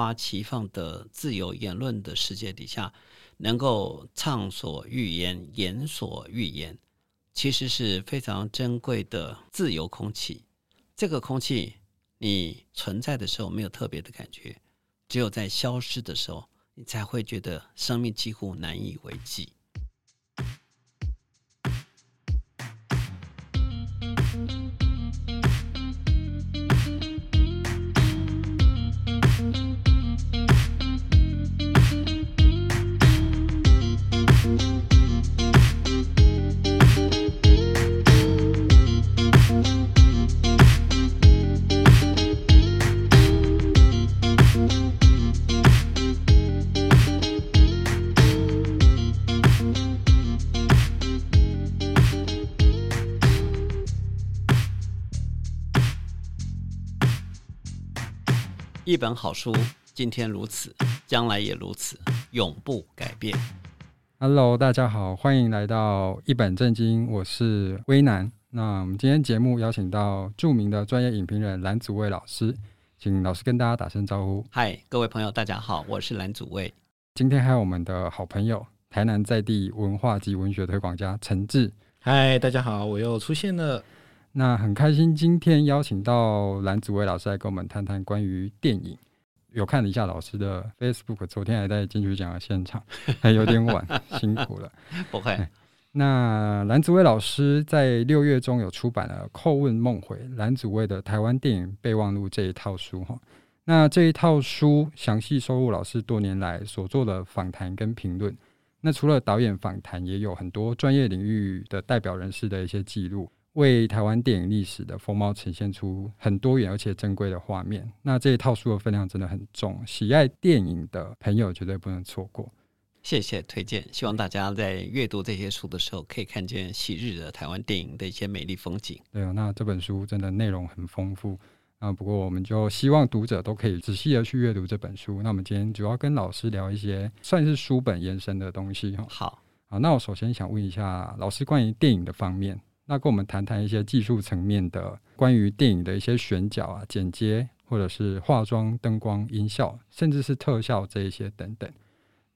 花齐放的自由言论的世界底下，能够畅所欲言、言所欲言，其实是非常珍贵的自由空气。这个空气，你存在的时候没有特别的感觉，只有在消失的时候，你才会觉得生命几乎难以为继。本好书，今天如此，将来也如此，永不改变。Hello，大家好，欢迎来到一本正经，我是威南。那我们今天节目邀请到著名的专业影评人蓝祖蔚老师，请老师跟大家打声招呼。嗨，各位朋友，大家好，我是蓝祖蔚。今天还有我们的好朋友，台南在地文化及文学推广家陈志。嗨，大家好，我又出现了。那很开心，今天邀请到蓝子薇老师来跟我们谈谈关于电影。有看了一下老师的 Facebook，昨天还在金曲奖的现场，还有点晚，辛苦了。不会。那蓝子薇老师在六月中有出版了《叩问梦回：蓝子薇的台湾电影备忘录》这一套书哈。那这一套书详细收录老师多年来所做的访谈跟评论。那除了导演访谈，也有很多专业领域的代表人士的一些记录。为台湾电影历史的风貌呈现出很多元而且珍贵的画面。那这一套书的分量真的很重，喜爱电影的朋友绝对不能错过。谢谢推荐，希望大家在阅读这些书的时候，可以看见昔日的台湾电影的一些美丽风景。对啊，那这本书真的内容很丰富啊。不过我们就希望读者都可以仔细的去阅读这本书。那我们今天主要跟老师聊一些算是书本延伸的东西哈。好，好，那我首先想问一下老师关于电影的方面。那跟我们谈谈一些技术层面的关于电影的一些选角啊、剪接，或者是化妆、灯光、音效，甚至是特效这一些等等，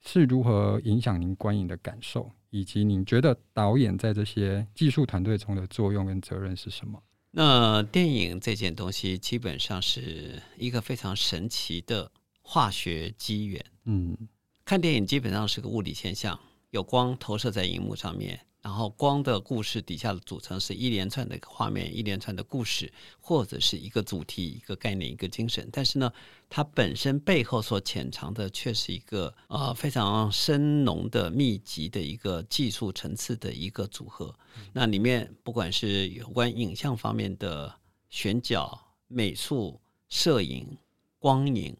是如何影响您观影的感受，以及您觉得导演在这些技术团队中的作用跟责任是什么？那电影这件东西基本上是一个非常神奇的化学机缘。嗯，看电影基本上是个物理现象，有光投射在荧幕上面。然后光的故事底下的组成是一连串的画面，一连串的故事，或者是一个主题、一个概念、一个精神。但是呢，它本身背后所潜藏的却是一个呃非常深浓的、密集的一个技术层次的一个组合。那里面不管是有关影像方面的选角、美术、摄影、光影，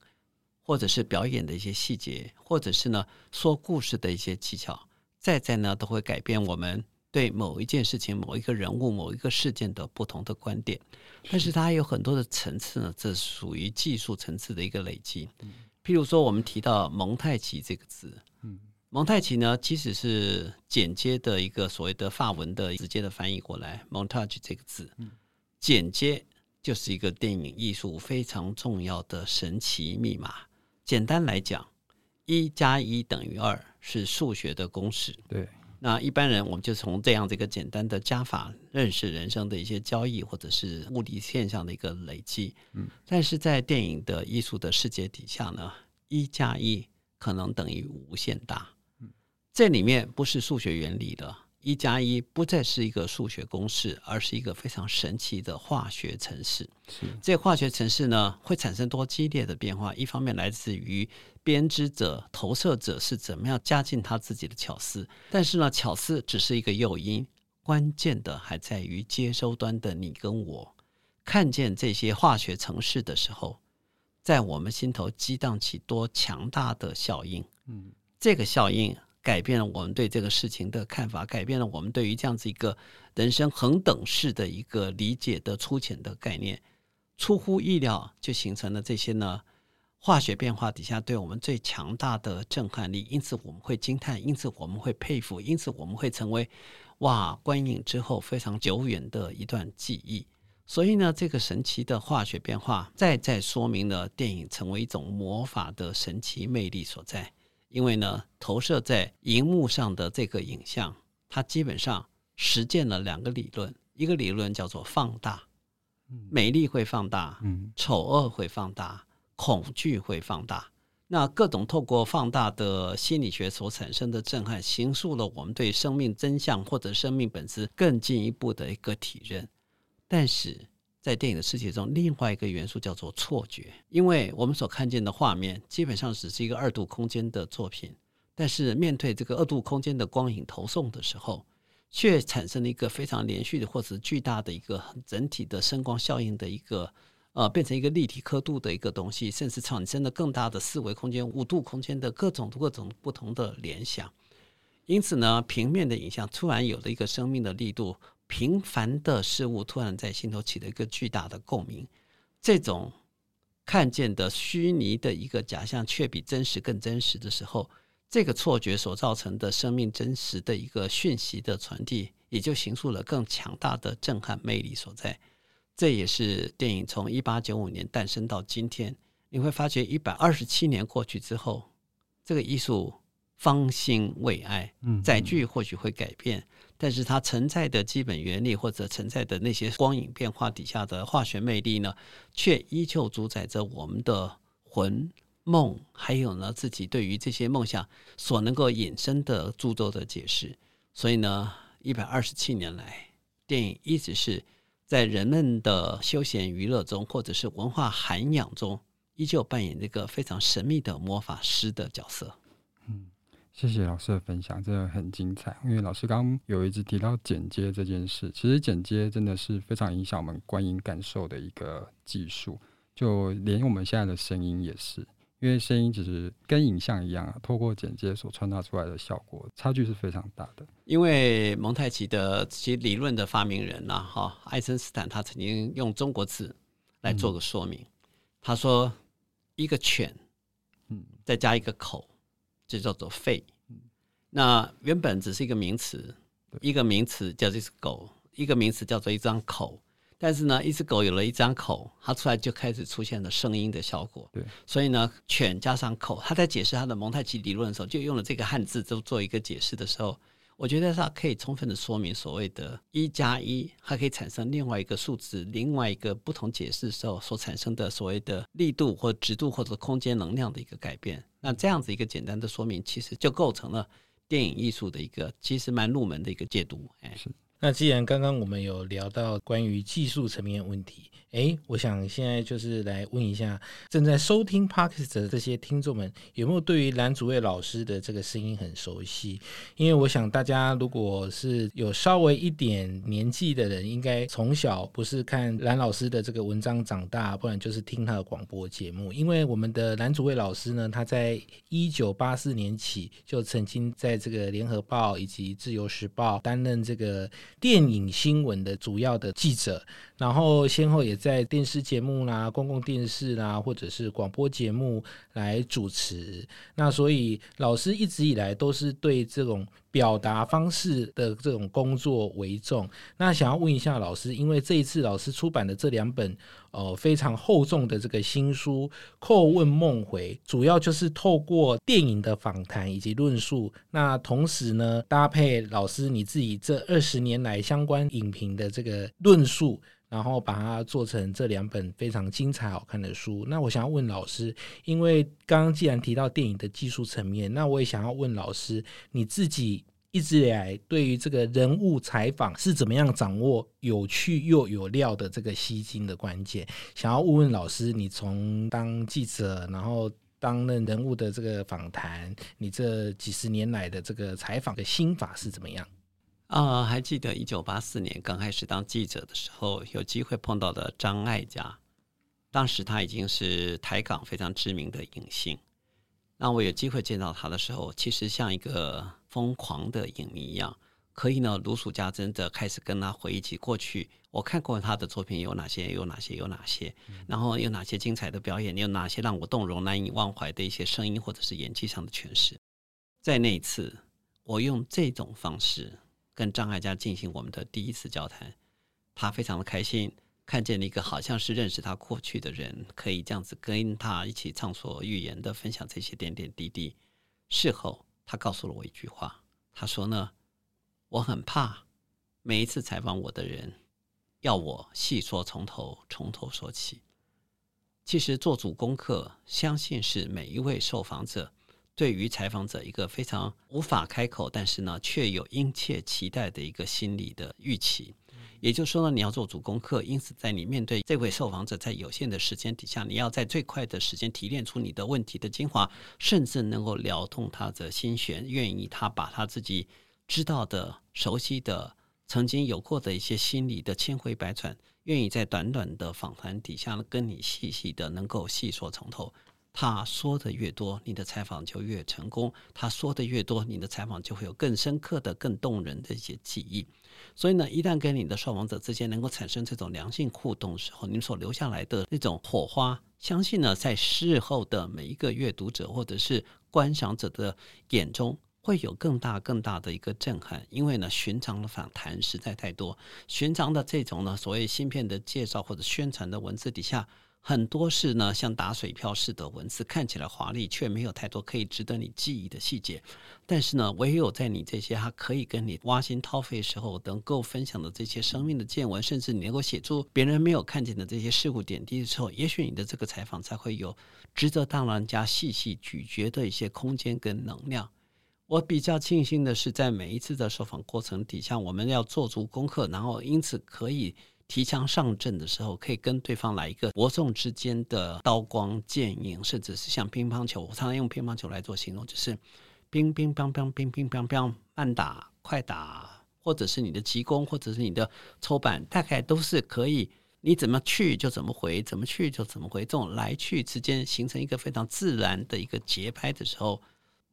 或者是表演的一些细节，或者是呢说故事的一些技巧。再再呢，都会改变我们对某一件事情、某一个人物、某一个事件的不同的观点。但是它有很多的层次呢，这属于技术层次的一个累积。譬如说，我们提到蒙太奇这个字，蒙太奇呢，其实是剪接的一个所谓的法文的直接的翻译过来，montage 这个字，剪接就是一个电影艺术非常重要的神奇密码。简单来讲。一加一等于二是数学的公式。对，那一般人我们就从这样这个简单的加法认识人生的一些交易或者是物理现象的一个累积。嗯，但是在电影的艺术的世界底下呢，一加一可能等于无限大。嗯，这里面不是数学原理的。一加一不再是一个数学公式，而是一个非常神奇的化学程式。这化学程式呢，会产生多激烈的变化？一方面来自于编织者、投射者是怎么样加进他自己的巧思，但是呢，巧思只是一个诱因，关键的还在于接收端的你跟我看见这些化学程式的时候，在我们心头激荡起多强大的效应。嗯，这个效应。改变了我们对这个事情的看法，改变了我们对于这样子一个人生恒等式的一个理解的粗浅的概念，出乎意料就形成了这些呢化学变化底下对我们最强大的震撼力，因此我们会惊叹，因此我们会佩服，因此我们会成为哇观影之后非常久远的一段记忆。所以呢，这个神奇的化学变化，再再说明了电影成为一种魔法的神奇魅力所在。因为呢，投射在荧幕上的这个影像，它基本上实践了两个理论，一个理论叫做放大，美丽会放大，丑恶会放大，恐惧会放大。那各种透过放大的心理学所产生的震撼，形塑了我们对生命真相或者生命本质更进一步的一个体认。但是，在电影的世界中，另外一个元素叫做错觉，因为我们所看见的画面基本上只是一个二度空间的作品，但是面对这个二度空间的光影投送的时候，却产生了一个非常连续的或者巨大的一个整体的声光效应的一个呃，变成一个立体刻度的一个东西，甚至产生了更大的四维空间、五度空间的各种各种不同的联想。因此呢，平面的影像突然有了一个生命的力度。平凡的事物突然在心头起了一个巨大的共鸣，这种看见的虚拟的一个假象，却比真实更真实的时候，这个错觉所造成的生命真实的一个讯息的传递，也就形塑了更强大的震撼魅力所在。这也是电影从一八九五年诞生到今天，你会发觉一百二十七年过去之后，这个艺术方兴未艾，载具或许会改变。但是它存在的基本原理，或者存在的那些光影变化底下的化学魅力呢，却依旧主宰着我们的魂梦，还有呢自己对于这些梦想所能够引申的诸多的解释。所以呢，一百二十七年来，电影一直是在人们的休闲娱乐中，或者是文化涵养中，依旧扮演这个非常神秘的魔法师的角色。嗯。谢谢老师的分享，真的很精彩。因为老师刚有一直提到剪接这件事，其实剪接真的是非常影响我们观影感受的一个技术。就连我们现在的声音也是，因为声音其实跟影像一样啊，透过剪接所传达出来的效果差距是非常大的。因为蒙太奇的其理论的发明人呐，哈，爱森斯坦他曾经用中国字来做个说明，嗯、他说一个犬，嗯，再加一个口。就叫做肺，那原本只是一个名词，一个名词叫做一只狗，一个名词叫做一张口。但是呢，一只狗有了一张口，它出来就开始出现了声音的效果。对，所以呢，犬加上口，他在解释他的蒙太奇理论的时候，就用了这个汉字，就做一个解释的时候。我觉得它可以充分的说明所谓的“一加一”，还可以产生另外一个数字，另外一个不同解释的时候所产生的所谓的力度或直度或者空间能量的一个改变。那这样子一个简单的说明，其实就构成了电影艺术的一个其实蛮入门的一个解读。哎，是。那既然刚刚我们有聊到关于技术层面的问题。哎，我想现在就是来问一下正在收听 Podcast 的这些听众们，有没有对于蓝祖蔚老师的这个声音很熟悉？因为我想大家如果是有稍微一点年纪的人，应该从小不是看蓝老师的这个文章长大，不然就是听他的广播节目。因为我们的蓝祖蔚老师呢，他在一九八四年起就曾经在这个联合报以及自由时报担任这个电影新闻的主要的记者。然后先后也在电视节目啦、公共电视啦，或者是广播节目来主持。那所以老师一直以来都是对这种表达方式的这种工作为重。那想要问一下老师，因为这一次老师出版的这两本呃非常厚重的这个新书《叩问梦回》，主要就是透过电影的访谈以及论述，那同时呢搭配老师你自己这二十年来相关影评的这个论述。然后把它做成这两本非常精彩好看的书。那我想要问老师，因为刚刚既然提到电影的技术层面，那我也想要问老师，你自己一直以来对于这个人物采访是怎么样掌握有趣又有料的这个吸睛的关键？想要问问老师，你从当记者，然后担任人物的这个访谈，你这几十年来的这个采访的心法是怎么样？啊、呃，还记得一九八四年刚开始当记者的时候，有机会碰到的张艾嘉，当时他已经是台港非常知名的影星。那我有机会见到他的时候，其实像一个疯狂的影迷一样，可以呢如数家珍的开始跟他回忆起过去我看过他的作品有哪些，有哪些，有哪些，然后有哪些精彩的表演，有哪些让我动容难以忘怀的一些声音或者是演技上的诠释。在那一次，我用这种方式。跟张艾嘉进行我们的第一次交谈，他非常的开心，看见了一个好像是认识他过去的人，可以这样子跟他一起畅所欲言的分享这些点点滴滴。事后，他告诉了我一句话，他说呢，我很怕每一次采访我的人要我细说从头，从头说起。其实做足功课，相信是每一位受访者对于采访者一个非常无法开口，但是呢却有殷切期待的一个心理的预期。也就是说呢，你要做足功课，因此在你面对这位受访者，在有限的时间底下，你要在最快的时间提炼出你的问题的精华，甚至能够撩动他的心弦，愿意他把他自己知道的、熟悉的、曾经有过的一些心理的千回百转，愿意在短短的访谈底下，跟你细细的能够细说从头。他说的越多，你的采访就越成功；他说的越多，你的采访就会有更深刻的、更动人的一些记忆。所以呢，一旦跟你的受访者之间能够产生这种良性互动的时候，你所留下来的那种火花，相信呢，在事后的每一个阅读者或者是观赏者的眼中，会有更大更大的一个震撼。因为呢，寻常的访谈实在太多，寻常的这种呢，所谓芯片的介绍或者宣传的文字底下。很多是呢，像打水漂似的文字，看起来华丽，却没有太多可以值得你记忆的细节。但是呢，唯有在你这些他可以跟你挖心掏肺时候，能够分享的这些生命的见闻，甚至你能够写出别人没有看见的这些事物点滴的时候，也许你的这个采访才会有值得当人家细细咀嚼的一些空间跟能量。我比较庆幸的是，在每一次的受访过程底下，我们要做足功课，然后因此可以。提枪上阵的时候，可以跟对方来一个伯仲之间的刀光剑影，甚至是像乒乓球。我常常用乒乓球来做形容，就是乒乒乓乓，乒乒乓乓，慢打快打，或者是你的急攻，或者是你的抽板，大概都是可以，你怎么去就怎么回，怎么去就怎么回，这种来去之间形成一个非常自然的一个节拍的时候。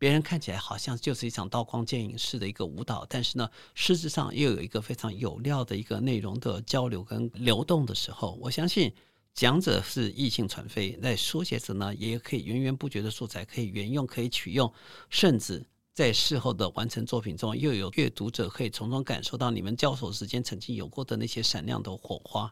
别人看起来好像就是一场刀光剑影式的一个舞蹈，但是呢，实质上又有一个非常有料的一个内容的交流跟流动的时候，我相信讲者是意兴传飞，在书写者呢也可以源源不绝的素材可以沿用，可以取用，甚至在事后的完成作品中，又有阅读者可以从中感受到你们交手时间曾经有过的那些闪亮的火花。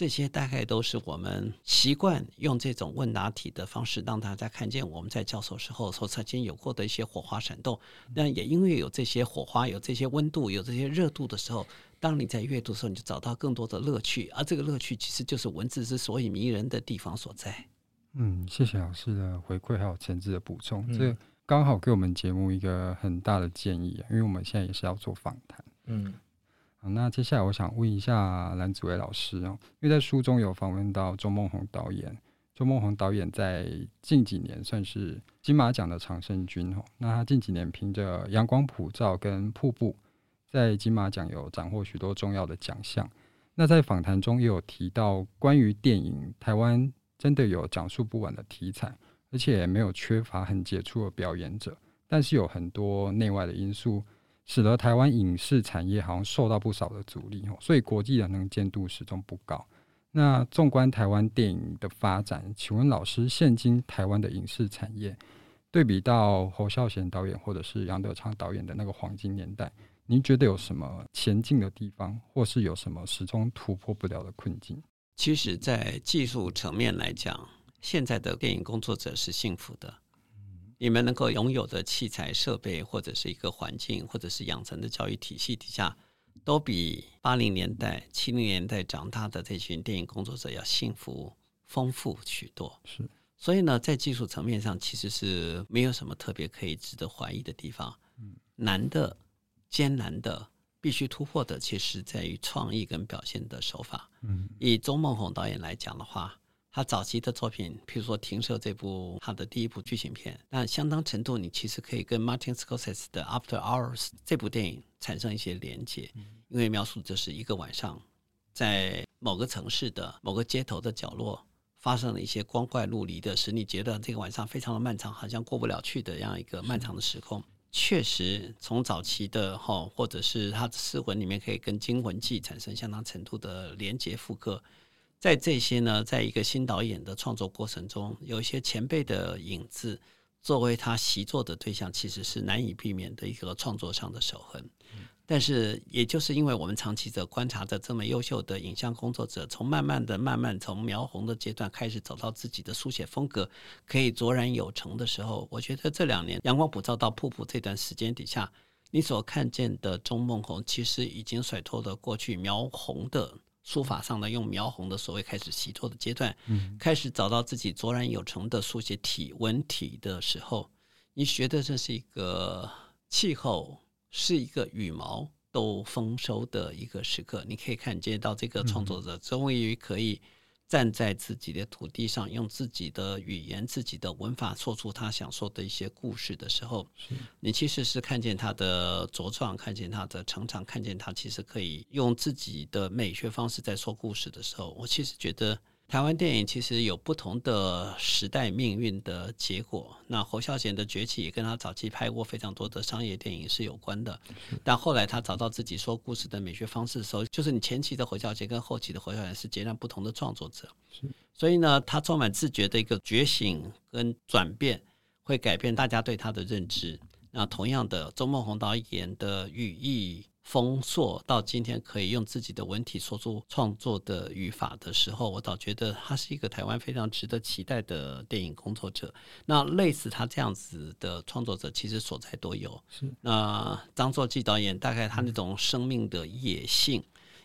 这些大概都是我们习惯用这种问答题的方式，让大家看见我们在教授时候所曾经有过的一些火花闪动。但也因为有这些火花、有这些温度、有这些热度的时候，当你在阅读的时候，你就找到更多的乐趣。而这个乐趣其实就是文字之所以迷人的地方所在。嗯，谢谢老师的回馈还有前置的补充，嗯、这刚好给我们节目一个很大的建议，因为我们现在也是要做访谈。嗯。好，那接下来我想问一下蓝子维老师哦，因为在书中有访问到周梦红导演，周梦红导演在近几年算是金马奖的常胜军哦。那他近几年凭着《阳光普照》跟《瀑布》在金马奖有斩获许多重要的奖项。那在访谈中也有提到，关于电影，台湾真的有讲述不完的题材，而且没有缺乏很杰出的表演者，但是有很多内外的因素。使得台湾影视产业好像受到不少的阻力哦，所以国际的能见度始终不高。那纵观台湾电影的发展，请问老师，现今台湾的影视产业对比到侯孝贤导演或者是杨德昌导演的那个黄金年代，您觉得有什么前进的地方，或是有什么始终突破不了的困境？其实，在技术层面来讲，现在的电影工作者是幸福的。你们能够拥有的器材设备，或者是一个环境，或者是养成的教育体系底下，都比八零年代、七零年代长大的这群电影工作者要幸福、丰富许多。是，所以呢，在技术层面上，其实是没有什么特别可以值得怀疑的地方。嗯，难的、艰难的、必须突破的，其实在于创意跟表现的手法。嗯，以周梦红导演来讲的话。他早期的作品，譬如说《停车》这部他的第一部剧情片，那相当程度你其实可以跟 Martin Scorsese 的《After Hours》这部电影产生一些连接，因为描述就是一个晚上，在某个城市的某个街头的角落，发生了一些光怪陆离的，使你觉得这个晚上非常的漫长，好像过不了去的这样一个漫长的时空。确实，从早期的哈，或者是他的诗魂里面，可以跟《惊魂记》产生相当程度的连接复刻。在这些呢，在一个新导演的创作过程中，有一些前辈的影子作为他习作的对象，其实是难以避免的一个创作上的手痕。但是，也就是因为我们长期的观察着这么优秀的影像工作者，从慢慢的、慢慢从描红的阶段开始走到自己的书写风格可以卓然有成的时候，我觉得这两年阳光普照到瀑布这段时间底下，你所看见的钟梦红，其实已经甩脱了过去描红的书法上的用描红的所谓开始习作的阶段，嗯，开始找到自己卓然有成的书写体文体的时候，你学的这是一个气候。是一个羽毛都丰收的一个时刻，你可以看见到这个创作者终于可以站在自己的土地上，用自己的语言、自己的文法说出他想说的一些故事的时候，你其实是看见他的茁壮，看见他的成长，看见他其实可以用自己的美学方式在说故事的时候，我其实觉得。台湾电影其实有不同的时代命运的结果。那侯孝贤的崛起也跟他早期拍过非常多的商业电影是有关的。但后来他找到自己说故事的美学方式的时候，就是你前期的侯孝贤跟后期的侯孝贤是截然不同的创作者。所以呢，他充满自觉的一个觉醒跟转变，会改变大家对他的认知。那同样的，周梦红导演的语艺。丰硕到今天可以用自己的文体说出创作的语法的时候，我倒觉得他是一个台湾非常值得期待的电影工作者。那类似他这样子的创作者，其实所在多有。是那张作骥导演，大概他那种生命的野性，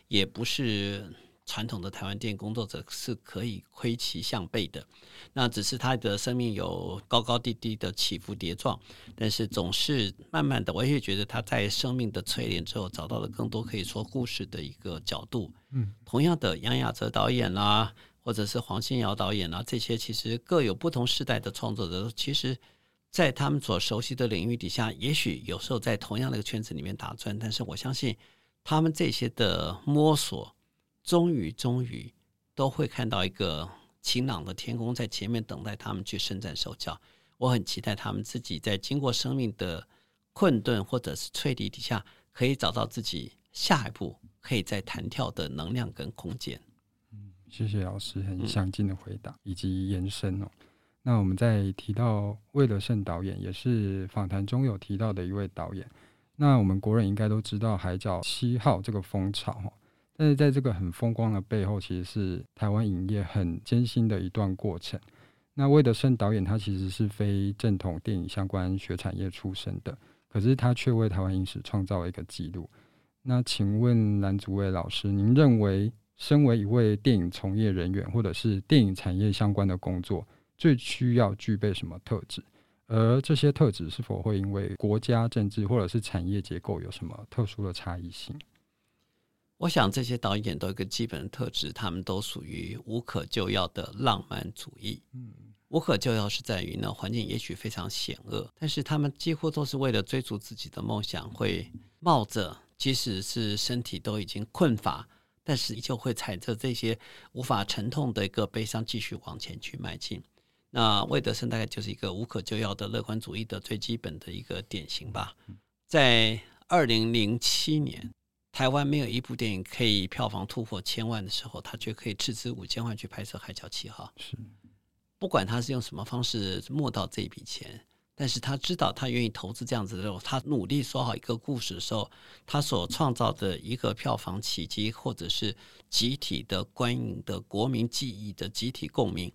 也不是。传统的台湾电影工作者是可以窥其项背的，那只是他的生命有高高低低的起伏跌撞，但是总是慢慢的，我也觉得他在生命的淬炼之后，找到了更多可以说故事的一个角度。嗯，同样的，杨雅哲导演啦，或者是黄信尧导演啦，这些其实各有不同时代的创作者，其实，在他们所熟悉的领域底下，也许有时候在同样的一个圈子里面打转，但是我相信他们这些的摸索。终于，终于都会看到一个晴朗的天空在前面等待他们去伸展手脚。我很期待他们自己在经过生命的困顿或者是淬砺底下，可以找到自己下一步可以再弹跳的能量跟空间。嗯，谢谢老师很详尽的回答以及延伸哦。那我们再提到魏德圣导演，也是访谈中有提到的一位导演。那我们国人应该都知道《海角七号》这个风潮哈。但是在这个很风光的背后，其实是台湾影业很艰辛的一段过程。那魏德圣导演他其实是非正统电影相关学产业出身的，可是他却为台湾影史创造了一个纪录。那请问蓝祖蔚老师，您认为身为一位电影从业人员，或者是电影产业相关的工作，最需要具备什么特质？而这些特质是否会因为国家政治或者是产业结构有什么特殊的差异性？我想这些导演都有一个基本的特质，他们都属于无可救药的浪漫主义。嗯，无可救药是在于呢，环境也许非常险恶，但是他们几乎都是为了追逐自己的梦想，会冒着即使是身体都已经困乏，但是依旧会踩着这些无法沉痛的一个悲伤，继续往前去迈进。那魏德森大概就是一个无可救药的乐观主义的最基本的一个典型吧。在二零零七年。台湾没有一部电影可以票房突破千万的时候，他却可以斥资五千万去拍摄《海角七号》。是，不管他是用什么方式募到这笔钱，但是他知道他愿意投资这样子的时候，他努力说好一个故事的时候，他所创造的一个票房奇迹，或者是集体的观影的国民记忆的集体共鸣。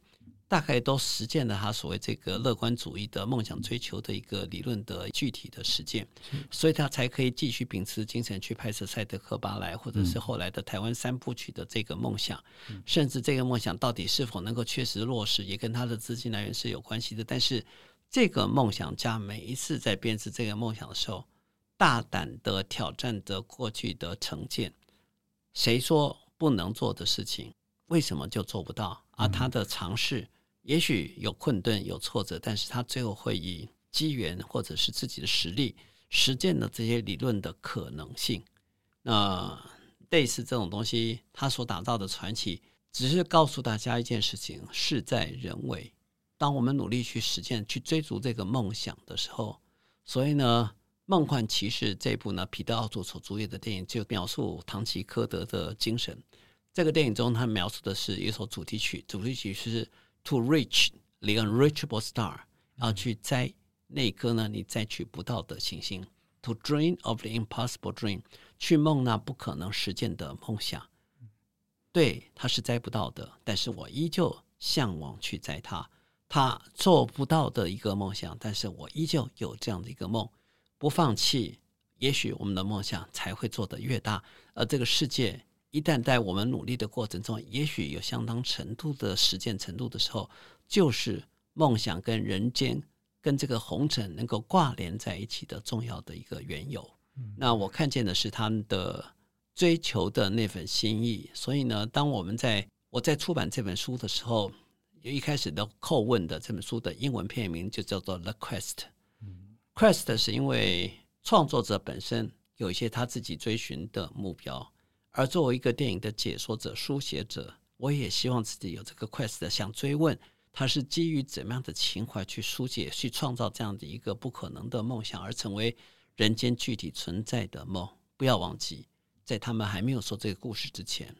大概都实践了他所谓这个乐观主义的梦想追求的一个理论的具体的实践，所以他才可以继续秉持精神去拍摄《赛德克巴莱》或者是后来的台湾三部曲的这个梦想，甚至这个梦想到底是否能够确实落实，也跟他的资金来源是有关系的。但是这个梦想家每一次在编织这个梦想的时候，大胆的挑战着过去的成见，谁说不能做的事情，为什么就做不到？而他的尝试。也许有困顿、有挫折，但是他最后会以机缘或者是自己的实力实践了这些理论的可能性。那类似这种东西，他所打造的传奇，只是告诉大家一件事情：事在人为。当我们努力去实践、去追逐这个梦想的时候，所以呢，《梦幻骑士》这部呢，彼得奥佐所主演的电影，就描述唐吉诃德的精神。这个电影中，他描述的是一首主题曲，主题曲是。To reach the unreachable star，要去摘那颗呢你摘取不到的星星。To dream of the impossible dream，去梦那不可能实现的梦想。对，他是摘不到的，但是我依旧向往去摘它。他做不到的一个梦想，但是我依旧有这样的一个梦，不放弃。也许我们的梦想才会做得越大，而这个世界一旦在我们努力的过程中，也许有相当程度的实践程度的时候，就是梦想跟人间、跟这个红尘能够挂连在一起的重要的一个缘由。那我看见的是他们的追求的那份心意。所以呢，当我们在我在出版这本书的时候，有一开始的叩问的这本书的英文片名就叫做《The Quest》。Quest 是因为。创作者本身有一些他自己追寻的目标，而作为一个电影的解说者、书写者，我也希望自己有这个 quest，想追问他是基于怎么样的情怀去书写、去创造这样的一个不可能的梦想，而成为人间具体存在的梦。不要忘记，在他们还没有说这个故事之前，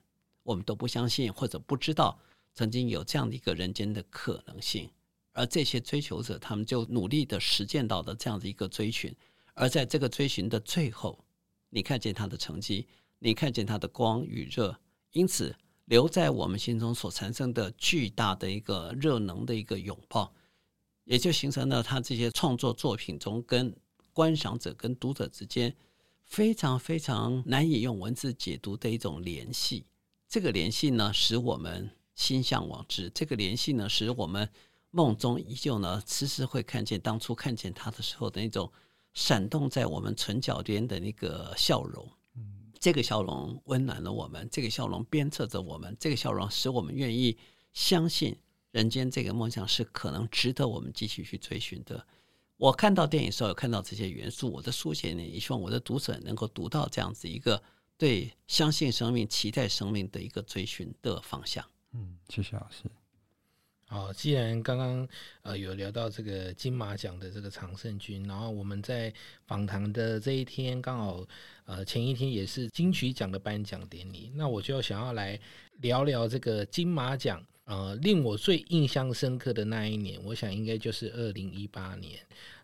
我们都不相信或者不知道曾经有这样的一个人间的可能性，而这些追求者，他们就努力的实践到的这样的一个追寻。而在这个追寻的最后，你看见他的成绩，你看见他的光与热，因此留在我们心中所产生的巨大的一个热能的一个拥抱，也就形成了他这些创作作品中跟观赏者、跟读者之间非常非常难以用文字解读的一种联系。这个联系呢，使我们心向往之；这个联系呢，使我们梦中依旧呢，时时会看见当初看见他的时候的那种。闪动在我们唇角边的那个笑容，这个笑容温暖了我们，这个笑容鞭策着我们，这个笑容使我们愿意相信人间这个梦想是可能值得我们继续去追寻的。我看到电影时候有看到这些元素，我的书写呢，也希望我的读者能够读到这样子一个对相信生命、期待生命的一个追寻的方向。嗯，谢谢老师。好，既然刚刚呃有聊到这个金马奖的这个常胜军，然后我们在访谈的这一天刚好呃前一天也是金曲奖的颁奖典礼，那我就想要来聊聊这个金马奖呃令我最印象深刻的那一年，我想应该就是二零一八年。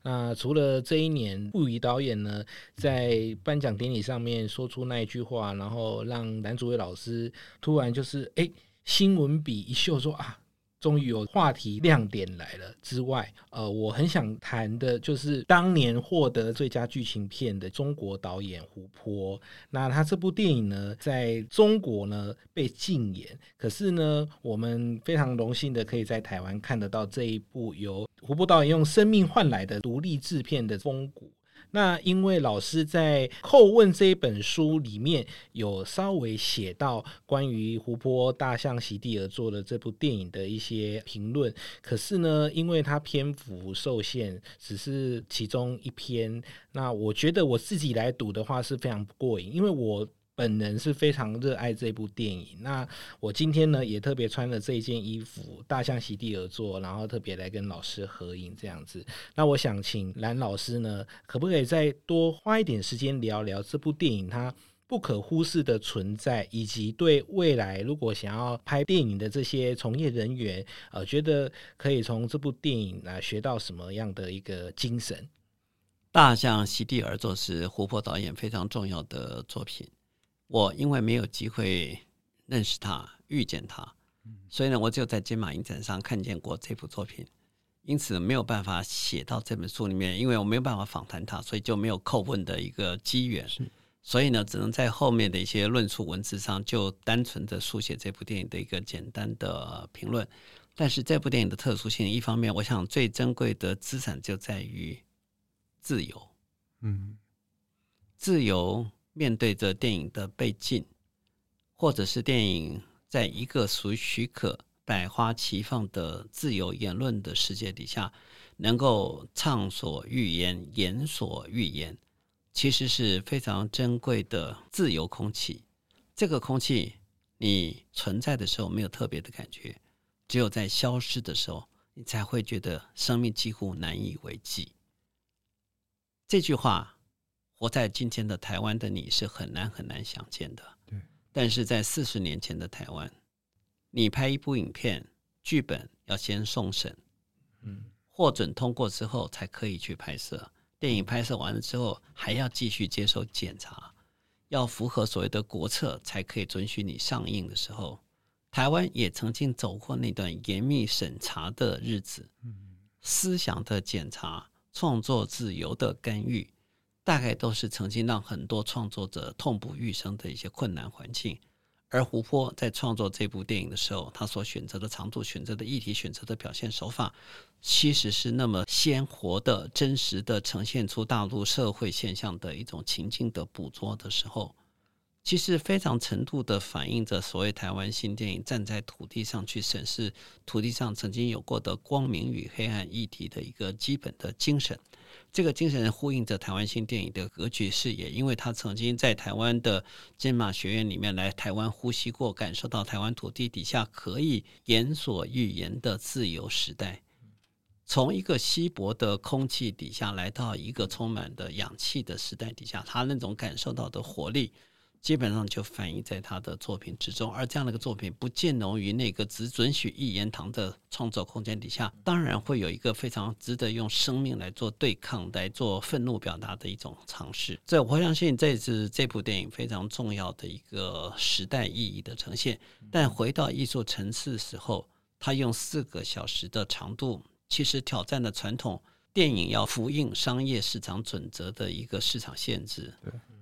那除了这一年，不语导演呢在颁奖典礼上面说出那一句话，然后让蓝祖蔚老师突然就是哎新闻笔一秀说啊。终于有话题亮点来了之外，呃，我很想谈的就是当年获得最佳剧情片的中国导演胡波。那他这部电影呢，在中国呢被禁演，可是呢，我们非常荣幸的可以在台湾看得到这一部由胡波导演用生命换来的独立制片的风骨。那因为老师在《叩问》这一本书里面有稍微写到关于湖泊大象席地而坐的这部电影的一些评论，可是呢，因为它篇幅受限，只是其中一篇，那我觉得我自己来读的话是非常不过瘾，因为我。本人是非常热爱这部电影。那我今天呢，也特别穿了这一件衣服，大象席地而坐，然后特别来跟老师合影这样子。那我想请蓝老师呢，可不可以再多花一点时间聊聊这部电影它不可忽视的存在，以及对未来如果想要拍电影的这些从业人员，呃，觉得可以从这部电影来学到什么样的一个精神？大象席地而坐是胡波导演非常重要的作品。我因为没有机会认识他、遇见他，所以呢，我只有在金马影展上看见过这部作品，因此没有办法写到这本书里面，因为我没有办法访谈他，所以就没有叩问的一个机缘。所以呢，只能在后面的一些论述文字上，就单纯的书写这部电影的一个简单的评论。但是这部电影的特殊性，一方面，我想最珍贵的资产就在于自由。嗯，自由。面对着电影的被禁，或者是电影在一个属许可、百花齐放的自由言论的世界底下，能够畅所欲言、言所欲言，其实是非常珍贵的自由空气。这个空气，你存在的时候没有特别的感觉，只有在消失的时候，你才会觉得生命几乎难以为继。这句话。活在今天的台湾的你是很难很难想见的，对。但是在四十年前的台湾，你拍一部影片，剧本要先送审，嗯，获准通过之后才可以去拍摄。电影拍摄完了之后，还要继续接受检查，要符合所谓的国策才可以准许你上映的时候，台湾也曾经走过那段严密审查的日子。思想的检查、创作自由的干预，大概都是曾经让很多创作者痛不欲生的一些困难环境。而胡波在创作这部电影的时候，他所选择的长度、选择的议题、选择的表现手法，其实是那么鲜活的、真实的呈现出大陆社会现象的一种情境的捕捉的时候，其实非常程度的反映着所谓台湾新电影站在土地上去审视土地上曾经有过的光明与黑暗议题的一个基本的精神。这个精神呼应着台湾新电影的格局视野，因为他曾经在台湾的金马学院里面来台湾呼吸过，感受到台湾土地底下可以言所欲言的自由时代，从一个稀薄的空气底下来到一个充满的氧气的时代底下，他那种感受到的活力。基本上就反映在他的作品之中，而这样的一个作品不见容于那个只准许一言堂的创作空间底下，当然会有一个非常值得用生命来做对抗、来做愤怒表达的一种尝试。这我相信这是这部电影非常重要的一个时代意义的呈现。但回到艺术层次的时候，他用四个小时的长度，其实挑战了传统电影要符应商业市场准则的一个市场限制。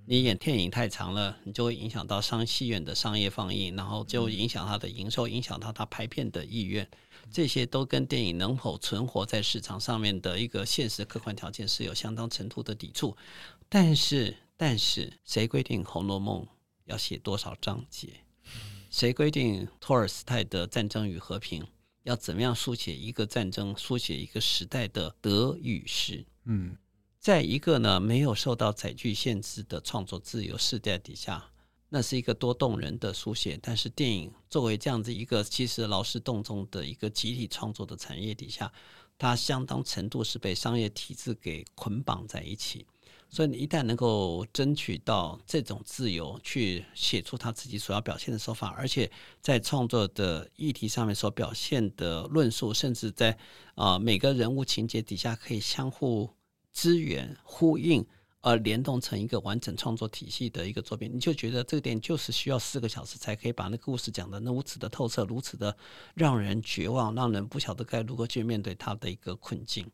对。你演电影太长了，你就会影响到商戏院的商业放映，然后就影响他的营收，影响到他拍片的意愿，这些都跟电影能否存活在市场上面的一个现实客观条件是有相当程度的抵触。但是，但是谁规定《红楼梦》要写多少章节？谁规定托尔斯泰的《战争与和平》要怎么样书写一个战争、书写一个时代的得与失？嗯。在一个呢没有受到载具限制的创作自由世代底下，那是一个多动人的书写。但是电影作为这样子一个其实劳师动众的一个集体创作的产业底下，它相当程度是被商业体制给捆绑在一起。所以你一旦能够争取到这种自由，去写出他自己所要表现的手法，而且在创作的议题上面所表现的论述，甚至在啊、每个人物情节底下可以相互。资源呼应而联动成一个完整创作体系的一个作品，你就觉得这个电影就是需要四个小时才可以把那故事讲得如此的透彻，如此的让人绝望，让人不晓得该如何去面对他的一个困境。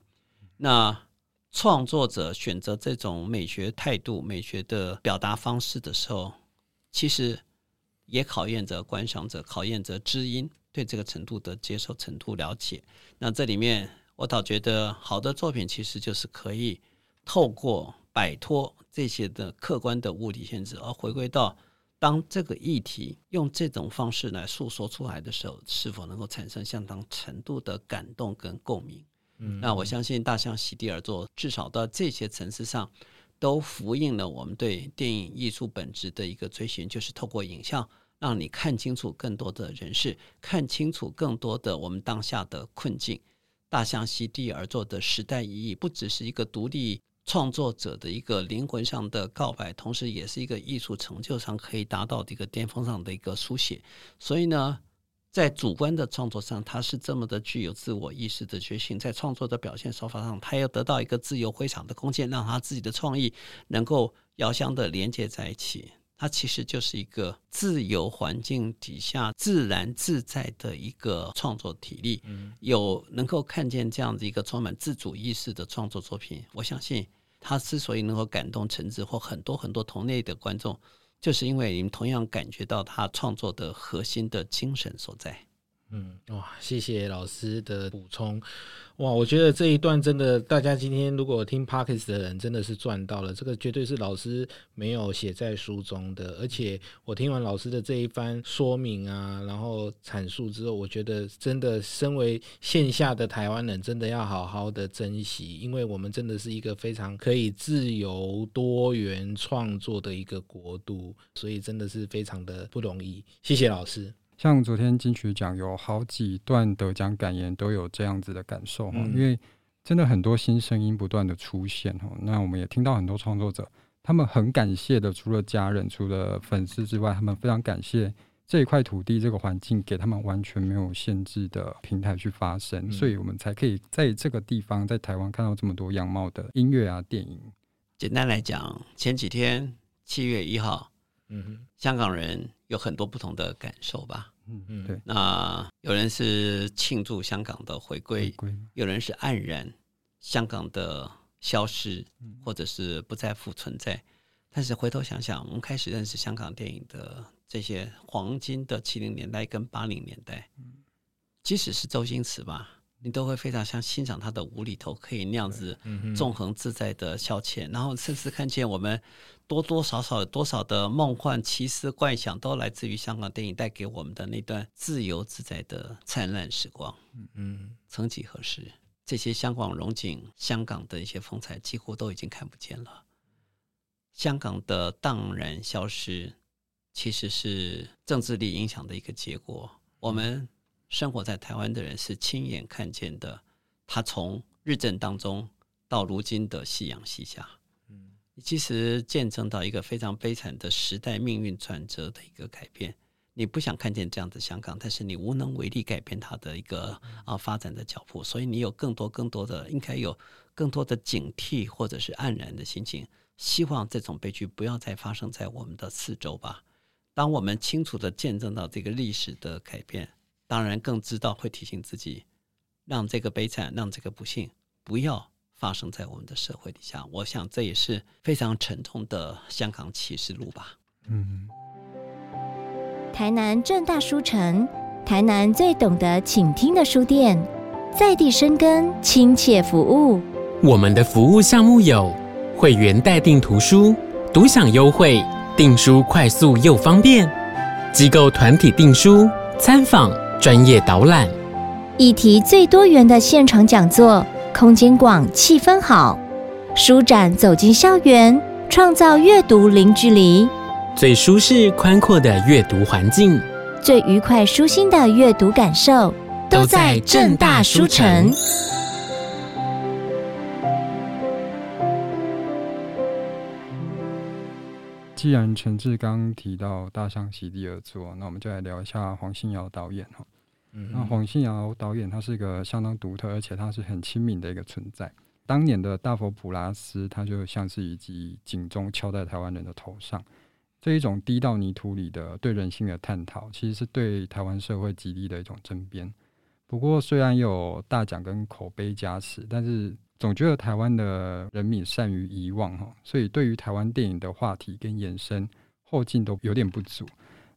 那创作者选择这种美学态度、美学的表达方式的时候，其实也考验着观赏者，考验着知音对这个程度的接受程度了解。那这里面。我倒觉得，好的作品其实就是可以透过摆脱这些的客观的物理限制，而回归到当这个议题用这种方式来诉说出来的时候，是否能够产生相当程度的感动跟共鸣。嗯，那我相信大象席地而坐，至少到这些层次上，都呼应了我们对电影艺术本质的一个追寻，就是透过影像让你看清楚更多的人事，看清楚更多的我们当下的困境。大象席地而坐的时代意义，不只是一个独立创作者的一个灵魂上的告白，同时也是一个艺术成就上可以达到的一个巅峰上的一个书写。所以呢，在主观的创作上，他是这么的具有自我意识的觉醒；在创作的表现手法上，他要得到一个自由挥洒的空间，让他自己的创意能够遥相的连接在一起。它其实就是一个自由环境底下自然自在的一个创作体力，有能够看见这样的一个充满自主意识的创作作品，我相信他之所以能够感动陈子或很多很多同类的观众，就是因为你们同样感觉到他创作的核心的精神所在。嗯，哇，谢谢老师的补充。哇，我觉得这一段真的，大家今天如果听 Podcast 的人真的是赚到了。这个绝对是老师没有写在书中的，而且我听完老师的这一番说明啊，然后阐述之后，我觉得真的身为线下的台湾人，真的要好好的珍惜，因为我们真的是一个非常可以自由多元创作的一个国度，所以真的是非常的不容易。谢谢老师。像昨天金曲奖有好几段得奖感言都有这样子的感受哈，因为真的很多新声音不断的出现哈，那我们也听到很多创作者，他们很感谢的，除了家人、除了粉丝之外，他们非常感谢这一块土地、这个环境给他们完全没有限制的平台去发声，嗯、所以我们才可以在这个地方，在台湾看到这么多样貌的音乐啊、电影。简单来讲，前几天七月一号，嗯哼，香港人有很多不同的感受吧。嗯嗯，对。那有人是庆祝香港的回归，回归，有人是黯然香港的消失，或者是不再复存在。但是回头想想，我们开始认识香港电影的这些黄金的七零年代跟八零年代，即使是周星驰吧，你都会非常想欣赏他的无厘头，可以那样子纵横自在的消遣，然后甚至看见我们多多少少有多少的梦幻奇思怪想，都来自于香港电影带给我们的那段自由自在的灿烂时光。嗯嗯，曾几何时，这些香港荣景、香港的一些风采，几乎都已经看不见了。香港的荡然消失，其实是政治力影响的一个结果。我们生活在台湾的人是亲眼看见的，他从日正当中到如今的夕阳西下，嗯，其实见证到一个非常悲惨的时代命运转折的一个改变。你不想看见这样的香港，但是你无能为力改变它的一个啊发展的脚步，所以你有更多更多的应该有更多的警惕或者是黯然的心情。希望这种悲剧不要再发生在我们的四周吧。当我们清楚的见证到这个历史的改变，当然更知道会提醒自己，让这个悲惨、让这个不幸不要发生在我们的社会底下。我想这也是非常沉重的香港启示录吧。嗯。台南正大书城，台南最懂得倾听的书店，在地生根，亲切服务。我们的服务项目有。会员代订图书，独享优惠；订书快速又方便。机构团体订书，参访专业导览。议题最多元的现场讲座，空间广，气氛好。书展走进校园，创造阅读零距离。最舒适宽阔的阅读环境，最愉快舒心的阅读感受，都在正大书城。既然陈志刚提到《大象席地而坐》，那我们就来聊一下黄信尧导演哈。嗯，那黄信尧导演他是一个相当独特，而且他是很亲民的一个存在。当年的大佛普拉斯，他就像是一记警钟敲在台湾人的头上。这一种低到泥土里的对人性的探讨，其实是对台湾社会极力的一种争辩。不过，虽然有大奖跟口碑加持，但是。总觉得台湾的人民善于遗忘哈，所以对于台湾电影的话题跟延伸后劲都有点不足。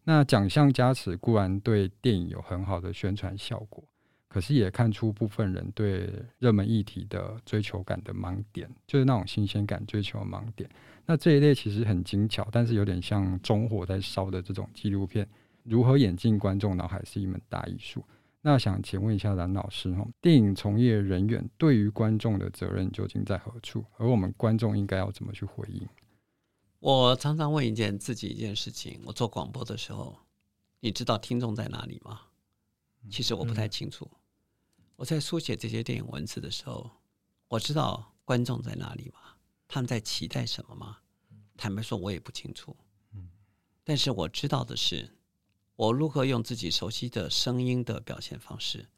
那奖项加持固然对电影有很好的宣传效果，可是也看出部分人对热门议题的追求感的盲点，就是那种新鲜感追求的盲点。那这一类其实很精巧，但是有点像中火在烧的这种纪录片，如何演进观众脑海是一门大艺术。那想请问一下蓝老师哈，电影从业人员对于观众的责任究竟在何处？而我们观众应该要怎么去回应？我常常问一件自己一件事情：我做广播的时候，你知道听众在哪里吗？其实我不太清楚。我在书写这些电影文字的时候，我知道观众在哪里吗？他们在期待什么吗？坦白说，我也不清楚。但是我知道的是。我如何用自己熟悉的声音的表现方式，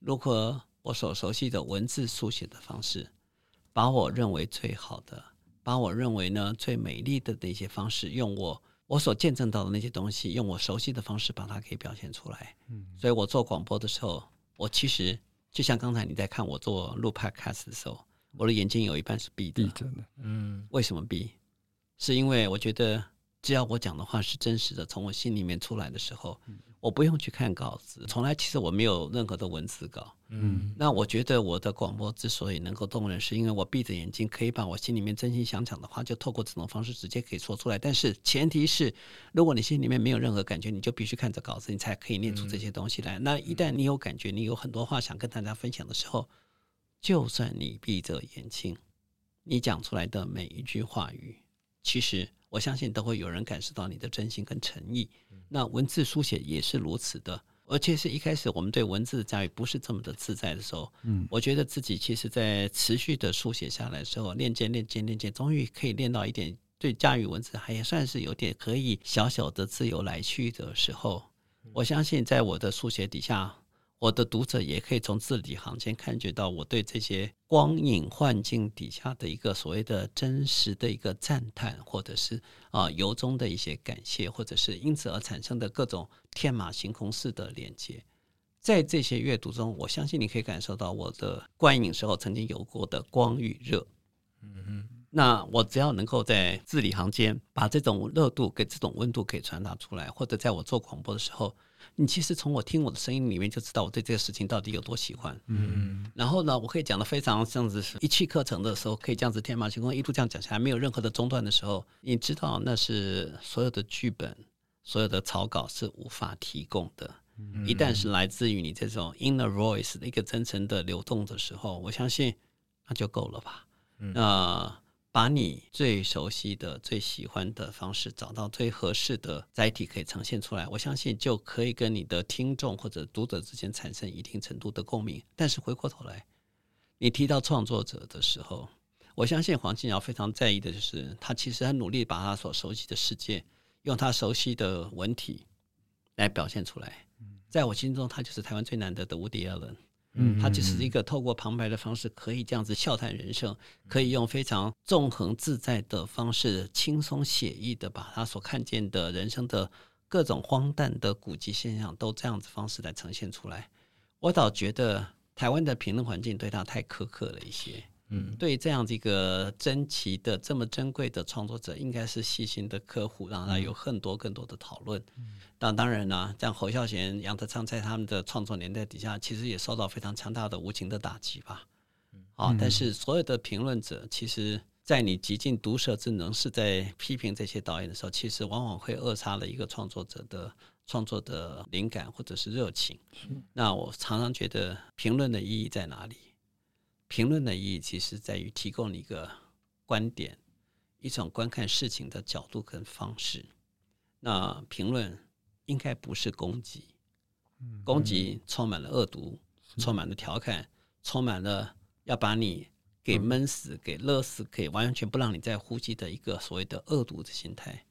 如何我所熟悉的文字书写的方式，把我认为最好的，把我认为呢最美丽的那些方式，用我我所见证到的那些东西，用我熟悉的方式把它给表现出来。嗯，所以我做广播的时候，我其实就像刚才你在看我做录 podcast 的时候，我的眼睛有一半是闭着的。嗯，为什么闭？是因为我觉得。只要我讲的话是真实的，从我心里面出来的时候，我不用去看稿子。从来其实我没有任何的文字稿。嗯，那我觉得我的广播之所以能够动人，是因为我闭着眼睛可以把我心里面真心想讲的话，就透过这种方式直接可以说出来。但是前提是，如果你心里面没有任何感觉，你就必须看着稿子，你才可以念出这些东西来。那一旦你有感觉，你有很多话想跟大家分享的时候，就算你闭着眼睛，你讲出来的每一句话语，其实。我相信都会有人感受到你的真心跟诚意。那文字书写也是如此的，而且是一开始我们对文字的驾驭不是这么的自在的时候，嗯，我觉得自己其实在持续的书写下来的时候，练剑练剑练剑，终于可以练到一点对驾驭文字还也算是有点可以小小的自由来去的时候，我相信在我的书写底下，我的读者也可以从字里行间感觉到我对这些光影幻境底下的一个所谓的真实的一个赞叹，或者是啊由衷的一些感谢，或者是因此而产生的各种天马行空式的连接。在这些阅读中，我相信你可以感受到我的观影时候曾经有过的光与热。嗯哼，那我只要能够在字里行间把这种热度跟这种温度给传达出来，或者在我做广播的时候。你其实从我听我的声音里面就知道我对这个事情到底有多喜欢。嗯，然后呢，我可以讲的非常这样子，一气呵成的时候，可以这样子天马行空一路这样讲下来，没有任何的中断的时候，你知道那是所有的剧本、所有的草稿是无法提供的。一旦是来自于你这种 inner voice 的一个真诚的流动的时候，我相信那就够了吧。那。把你最熟悉的、最喜欢的方式找到最合适的载体，可以呈现出来。我相信就可以跟你的听众或者读者之间产生一定程度的共鸣。但是回过头来，你提到创作者的时候，我相信黄静瑶非常在意的就是，他其实很努力把他所熟悉的世界，用他熟悉的文体来表现出来。在我心中，他就是台湾最难得的 Woody Allen。嗯，他就是一个透过旁白的方式，可以这样子笑谈人生，可以用非常纵横自在的方式，轻松写意的把他所看见的人生的各种荒诞的古迹现象，都这样子方式来呈现出来。我倒觉得台湾的评论环境对他太苛刻了一些。嗯，对这样的一个珍奇的、这么珍贵的创作者，应该是细心的呵护，让他有很多更多的讨论。但当然呢，像侯孝贤、杨德昌在他们的创作年代底下，其实也受到非常强大的无情的打击吧。啊，但是所有的评论者，其实，在你极尽毒舌之能是在批评这些导演的时候，其实往往会扼杀了一个创作者的创作的灵感或者是热情。那我常常觉得，评论的意义在哪里？评论的意义其实在于提供你一个观点，一种观看事情的角度跟方式。那评论应该不是攻击，攻击充满了恶毒，充满了调侃，充满了要把你给闷死、给勒死、给完全不让你再呼吸的一个所谓的恶毒的心态。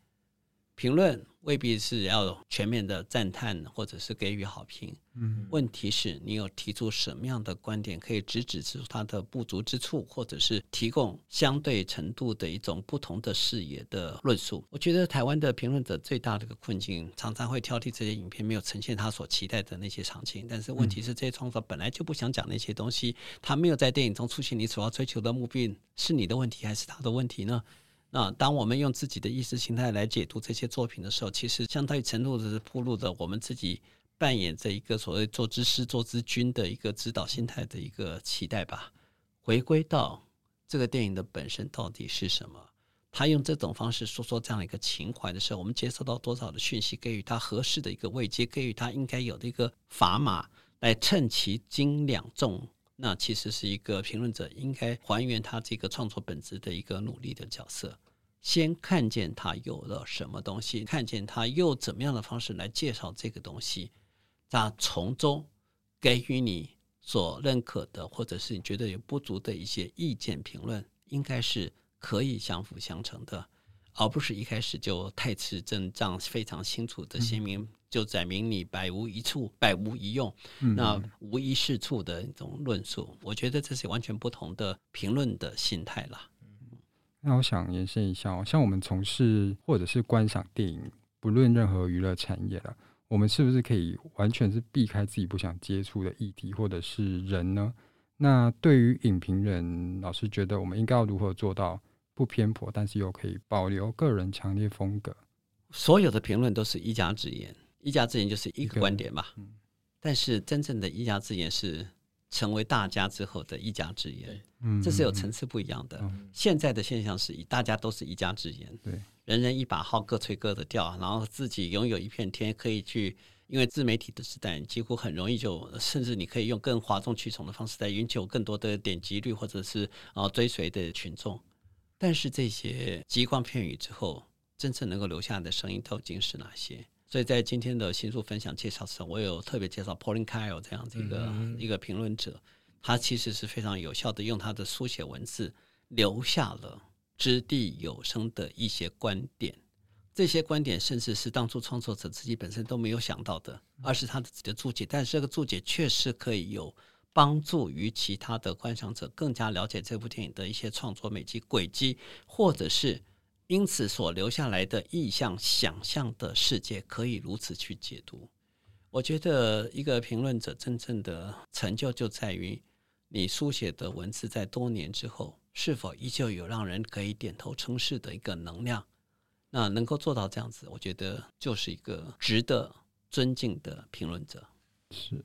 评论未必是要全面的赞叹或者是给予好评。嗯，问题是你有提出什么样的观点，可以直指出它的不足之处，或者是提供相对程度的一种不同的视野的论述。我觉得台湾的评论者最大的一个困境，常常会挑剔这些影片没有呈现他所期待的那些场景。但是问题是，这些创作本来就不想讲那些东西，他没有在电影中出现你所要追求的目标，是你的问题还是他的问题呢？那当我们用自己的意识形态来解读这些作品的时候，其实相当于程度的是铺路的我们自己扮演着一个所谓做之师、做之君的一个指导心态的一个期待吧。回归到这个电影的本身到底是什么？他用这种方式说说这样一个情怀的时候，我们接收到多少的讯息，给予他合适的一个位阶，给予他应该有的一个砝码来称其斤两重。那其实是一个评论者应该还原他这个创作本质的一个努力的角色。先看见他有了什么东西，看见他用怎么样的方式来介绍这个东西，他从中给予你所认可的，或者是你觉得有不足的一些意见评论，应该是可以相辅相成的，而不是一开始就太持正仗非常清楚的鲜明，就载明你百无一处、百无一用，那无一是处的一种论述。我觉得这是完全不同的评论的心态了。那我想延伸一下哦，像我们从事或者是观赏电影，不论任何娱乐产业了，我们是不是可以完全是避开自己不想接触的议题或者是人呢？那对于影评人，老师觉得我们应该要如何做到不偏颇，但是又可以保留个人强烈风格？所有的评论都是一家之言，一家之言就是一个观点嘛。嗯，但是真正的一家之言是。成为大家之后的一家之言，嗯，这是有层次不一样的。嗯、现在的现象是，大家都是一家之言，对，人人一把号，各吹各的调，然后自己拥有一片天，可以去，因为自媒体的时代，几乎很容易就，甚至你可以用更哗众取宠的方式来寻求更多的点击率，或者是啊追随的群众。但是这些极光片语之后，真正能够留下的声音究竟是哪些？所以在今天的新书分享介绍时，我有特别介绍 Pauline Kael 这样子一个、嗯、一个评论者，他其实是非常有效的用他的书写文字留下了掷地有声的一些观点，这些观点甚至是当初创作者自己本身都没有想到的，而是他自己的注解。但是这个注解确实可以有帮助于其他的观赏者更加了解这部电影的一些创作美及轨迹，或者是因此所留下来的意象、想象的世界，可以如此去解读。我觉得一个评论者真正的成就就在于你书写的文字在多年之后，是否依旧有让人可以点头称是的一个能量。那能够做到这样子，我觉得就是一个值得尊敬的评论者。是。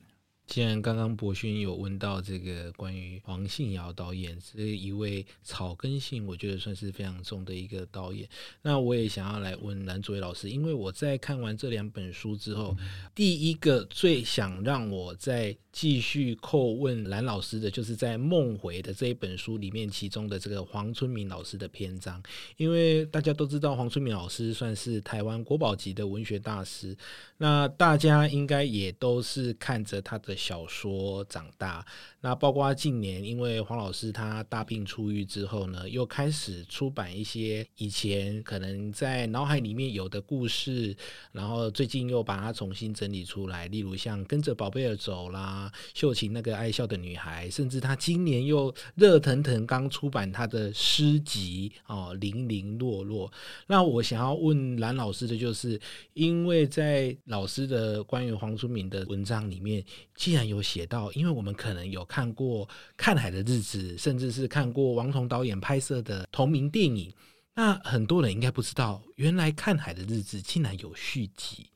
既然刚刚博勋有问到这个关于黄信尧导演这一位草根性，我觉得算是非常重的一个导演。那我也想要来问蓝祖蔚老师，因为我在看完这两本书之后，第一个最想让我再继续叩问蓝老师的，就是在《梦回》的这一本书里面，其中的这个黄春明老师的篇章。因为大家都知道，黄春明老师算是台湾国宝级的文学大师，那大家应该也都是看着他的。小说长大，那包括近年，因为黄老师他大病初愈之后呢，又开始出版一些以前可能在脑海里面有的故事，然后最近又把它重新整理出来，例如像跟着宝贝儿走啦，秀琴那个爱笑的女孩，甚至他今年又热腾腾刚出版他的诗集哦，零零落落。那我想要问蓝老师的就是，因为在老师的关于黄春明的文章里面。既然有写到，因为我们可能有看过《看海的日子》，甚至是看过王彤导演拍摄的同名电影，那很多人应该不知道，原来《看海的日子》竟然有续集。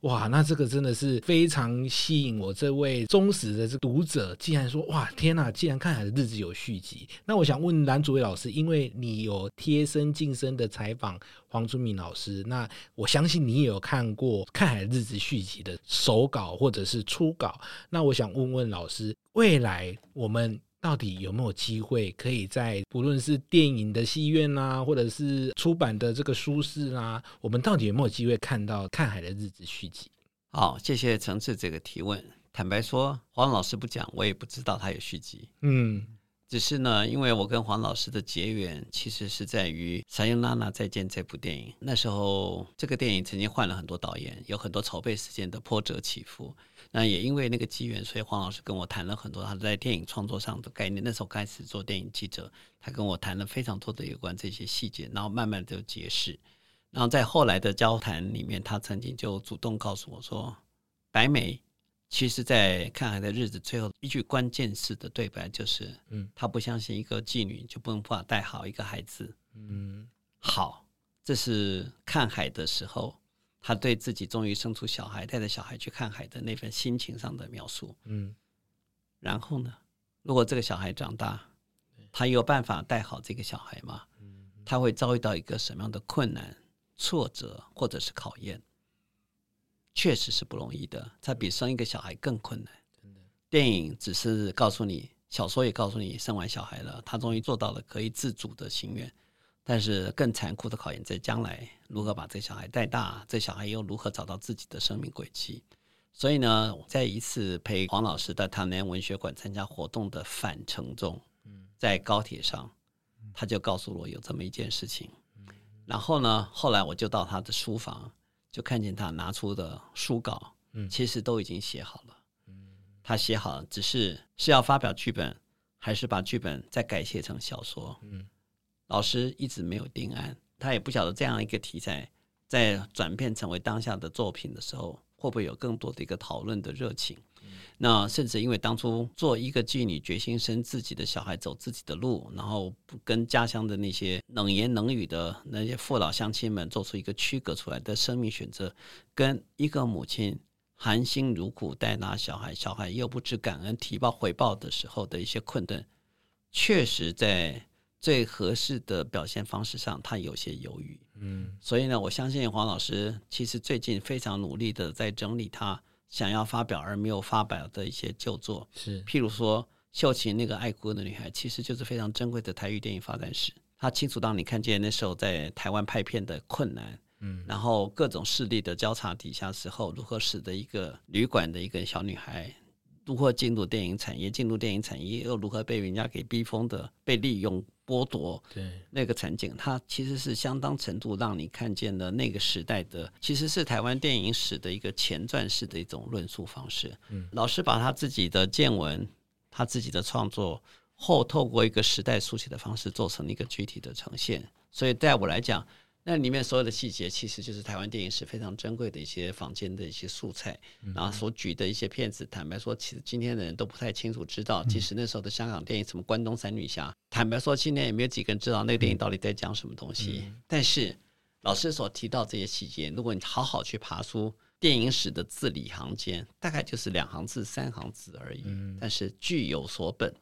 哇，那这个真的是非常吸引我这位忠实的这读者。竟然说哇，天哪！既然看海的日子有续集，那我想问蓝祖蔚老师，因为你有贴身近身的采访黄春明老师，那我相信你也有看过看海的日子续集的手稿或者是初稿。那我想问问老师，未来我们。到底有没有机会可以在不论是电影的戏院啊，或者是出版的这个书市啊，我们到底有没有机会看到《看海的日子》续集？好，谢谢陈志这个提问。坦白说，黄老师不讲，我也不知道他有续集。嗯，只是呢，因为我跟黄老师的结缘，其实是在于《撒由那拉再见》这部电影。那时候，这个电影曾经换了很多导演，有很多筹备时间的波折起伏。那也因为那个机缘，所以黄老师跟我谈了很多他在电影创作上的概念。那时候开始做电影记者，他跟我谈了非常多的有关这些细节，然后慢慢的就结识。然后在后来的交谈里面，他曾经就主动告诉我说：“白眉，其实，在看海的日子最后一句关键式的对白就是，嗯，他不相信一个妓女就不能办法带好一个孩子。嗯，好，这是看海的时候。”他对自己终于生出小孩，带着小孩去看海的那份心情上的描述。嗯，然后呢，如果这个小孩长大，他有办法带好这个小孩吗？他会遭遇到一个什么样的困难、挫折或者是考验？确实是不容易的，他比生一个小孩更困难。电影只是告诉你，小说也告诉你，生完小孩了，他终于做到了可以自主的心愿。但是更残酷的考验在将来，如何把这小孩带大，这小孩又如何找到自己的生命轨迹？所以呢，在一次陪黄老师在台南文学馆参加活动的返程中，在高铁上，他就告诉我有这么一件事情。然后呢，后来我就到他的书房，就看见他拿出的书稿，其实都已经写好了。他写好了，只是是要发表剧本，还是把剧本再改写成小说？老师一直没有定案，他也不晓得这样一个题材在转变成为当下的作品的时候，会不会有更多的一个讨论的热情。嗯、那甚至因为当初做一个妓女，决心生自己的小孩，走自己的路，然后跟家乡的那些冷言冷语的那些父老乡亲们做出一个区隔出来的生命选择，跟一个母亲含辛茹苦带大小孩，小孩又不知感恩提报回报的时候的一些困顿，确实在。最合适的表现方式上，他有些犹豫。嗯，所以呢，我相信黄老师其实最近非常努力的在整理他想要发表而没有发表的一些旧作。是，譬如说秀琴那个爱哭的女孩，其实就是非常珍贵的台语电影发展史。他清楚当你看见那时候在台湾拍片的困难，嗯，然后各种势力的交叉底下时候，如何使得一个旅馆的一个小女孩。如何进入电影产业？进入电影产业又如何被人家给逼疯的、被利用剥夺，对那个场景，它其实是相当程度让你看见了那个时代的，其实是台湾电影史的一个前传式的一种论述方式。嗯，老师把他自己的见闻，他自己的创作后，透过一个时代书写的方式，做成了一个具体的呈现。所以，在我来讲。那里面所有的细节，其实就是台湾电影史非常珍贵的一些房间的一些素材，然后所举的一些片子。坦白说，其实今天的人都不太清楚知道，其实那时候的香港电影，什么关东三女侠，坦白说，今天也没有几个人知道那个电影到底在讲什么东西。但是老师所提到这些细节，如果你好好去爬出电影史的字里行间，大概就是两行字、三行字而已。但是据有所本，